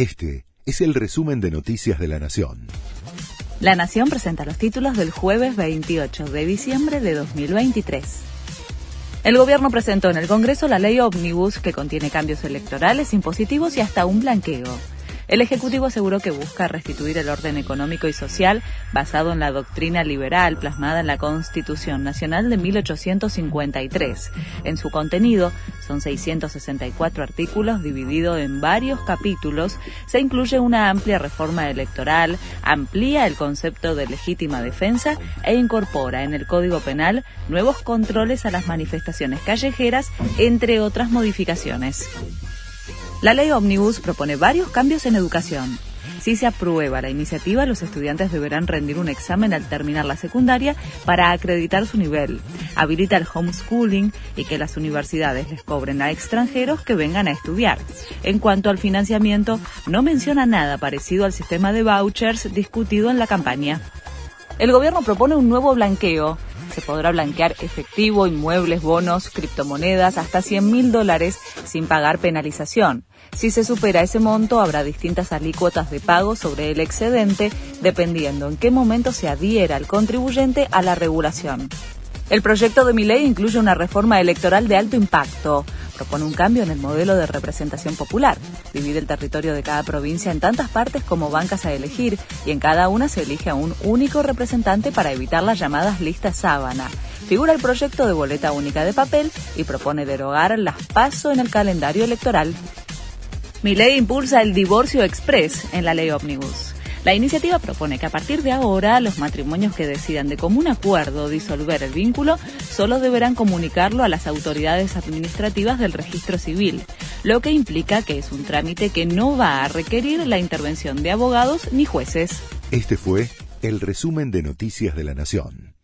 Este es el resumen de Noticias de la Nación. La Nación presenta los títulos del jueves 28 de diciembre de 2023. El gobierno presentó en el Congreso la ley Omnibus que contiene cambios electorales, impositivos y hasta un blanqueo. El Ejecutivo aseguró que busca restituir el orden económico y social basado en la doctrina liberal plasmada en la Constitución Nacional de 1853. En su contenido, son 664 artículos divididos en varios capítulos, se incluye una amplia reforma electoral, amplía el concepto de legítima defensa e incorpora en el Código Penal nuevos controles a las manifestaciones callejeras, entre otras modificaciones. La ley Omnibus propone varios cambios en educación. Si se aprueba la iniciativa, los estudiantes deberán rendir un examen al terminar la secundaria para acreditar su nivel. Habilita el homeschooling y que las universidades les cobren a extranjeros que vengan a estudiar. En cuanto al financiamiento, no menciona nada parecido al sistema de vouchers discutido en la campaña. El gobierno propone un nuevo blanqueo se podrá blanquear efectivo, inmuebles, bonos, criptomonedas, hasta 100 mil dólares sin pagar penalización. Si se supera ese monto, habrá distintas alícuotas de pago sobre el excedente, dependiendo en qué momento se adhiera el contribuyente a la regulación. El proyecto de mi ley incluye una reforma electoral de alto impacto. Propone un cambio en el modelo de representación popular. Divide el territorio de cada provincia en tantas partes como bancas a elegir y en cada una se elige a un único representante para evitar las llamadas listas sábana. Figura el proyecto de boleta única de papel y propone derogar las paso en el calendario electoral. Mi ley impulsa el divorcio express en la ley ómnibus. La iniciativa propone que a partir de ahora los matrimonios que decidan de común acuerdo disolver el vínculo solo deberán comunicarlo a las autoridades administrativas del registro civil, lo que implica que es un trámite que no va a requerir la intervención de abogados ni jueces. Este fue el resumen de Noticias de la Nación.